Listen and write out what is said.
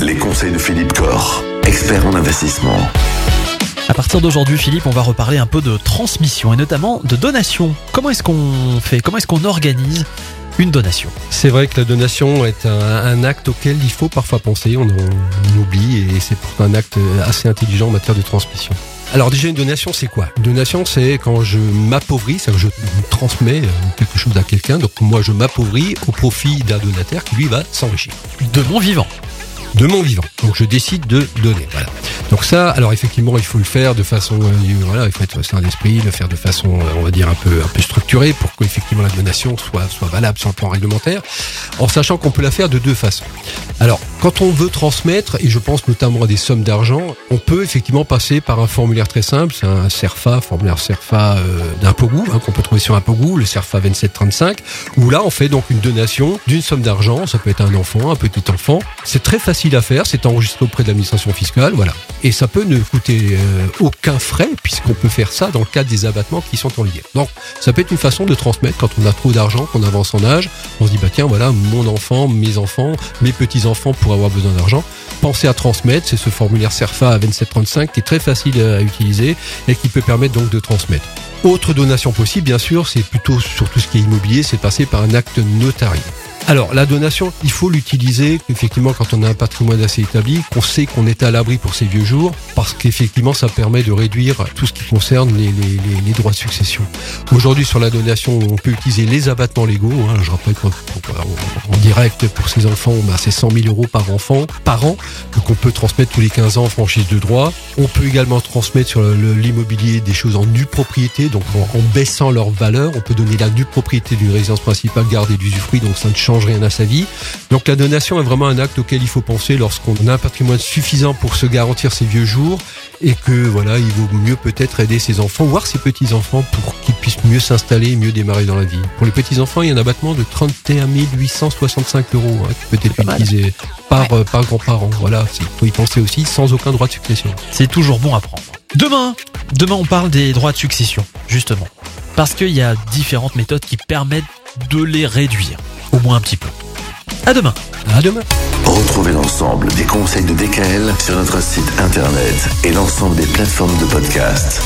Les conseils de Philippe Corr, expert en investissement. À partir d'aujourd'hui, Philippe, on va reparler un peu de transmission et notamment de donation. Comment est-ce qu'on fait? Comment est-ce qu'on organise une donation C'est vrai que la donation est un, un, acte auquel il faut parfois penser, on, on oublie et c'est pourtant un acte assez intelligent en matière de transmission. Alors déjà une donation c'est quoi? Une donation c'est quand je m'appauvris, c'est-à-dire que je transmets quelque chose à quelqu'un, donc moi je m'appauvris au profit d'un donataire qui lui va s'enrichir. De mon vivant de mon vivant. Donc je décide de donner. Voilà. Donc ça, alors effectivement, il faut le faire de façon, euh, voilà, il faut être sain d'esprit, le faire de façon, euh, on va dire un peu, un peu structurée pour qu'effectivement la donation soit, soit valable sur le plan réglementaire, en sachant qu'on peut la faire de deux façons. Alors, quand on veut transmettre, et je pense notamment à des sommes d'argent, on peut effectivement passer par un formulaire très simple, c'est un CERFA, formulaire CERFA euh, d'un Pogou, hein, qu'on peut trouver sur un Pogou, le CERFA 2735, où là on fait donc une donation d'une somme d'argent, ça peut être un enfant, un petit enfant, c'est très facile à faire, c'est enregistré auprès de l'administration fiscale, voilà. Et ça peut ne coûter euh, aucun frais puisqu'on peut faire ça dans le cadre des abattements qui sont en lien. Donc ça peut être une façon de transmettre quand on a trop d'argent, qu'on avance en âge, on se dit bah tiens voilà mon enfant, mes enfants, mes petits enfants avoir besoin d'argent. Pensez à transmettre, c'est ce formulaire CERFA à 2735 qui est très facile à utiliser et qui peut permettre donc de transmettre. Autre donation possible, bien sûr, c'est plutôt sur tout ce qui est immobilier, c'est passer par un acte notarié. Alors, la donation, il faut l'utiliser effectivement quand on a un patrimoine assez établi, qu'on sait qu'on est à l'abri pour ces vieux jours, parce qu'effectivement, ça permet de réduire tout ce qui concerne les, droits de succession. Aujourd'hui, sur la donation, on peut utiliser les abattements légaux. Hein, je rappelle qu'en en direct, pour ces enfants, bah, c'est 100 000 euros par enfant, par an, donc on peut transmettre tous les 15 ans en franchise de droit. On peut également transmettre sur l'immobilier des choses en nue propriété, donc en, en, baissant leur valeur. On peut donner la nue propriété d'une résidence principale, garder d'usufruit, donc ça ne change rien à sa vie. Donc la donation est vraiment un acte auquel il faut penser lorsqu'on a un patrimoine suffisant pour se garantir ses vieux jours et que voilà, il vaut mieux peut-être aider ses enfants, voire ses petits-enfants pour qu'ils puissent mieux s'installer et mieux démarrer dans la vie. Pour les petits-enfants, il y a un abattement de 31 865 euros hein, qui peut être utilisé par, ouais. euh, par grand-parent. Voilà, il faut y penser aussi sans aucun droit de succession. C'est toujours bon à prendre. Demain, demain on parle des droits de succession, justement. Parce qu'il y a différentes méthodes qui permettent de les réduire au moins un petit peu. À demain. À demain. Retrouvez l'ensemble des conseils de DKL sur notre site internet et l'ensemble des plateformes de podcast.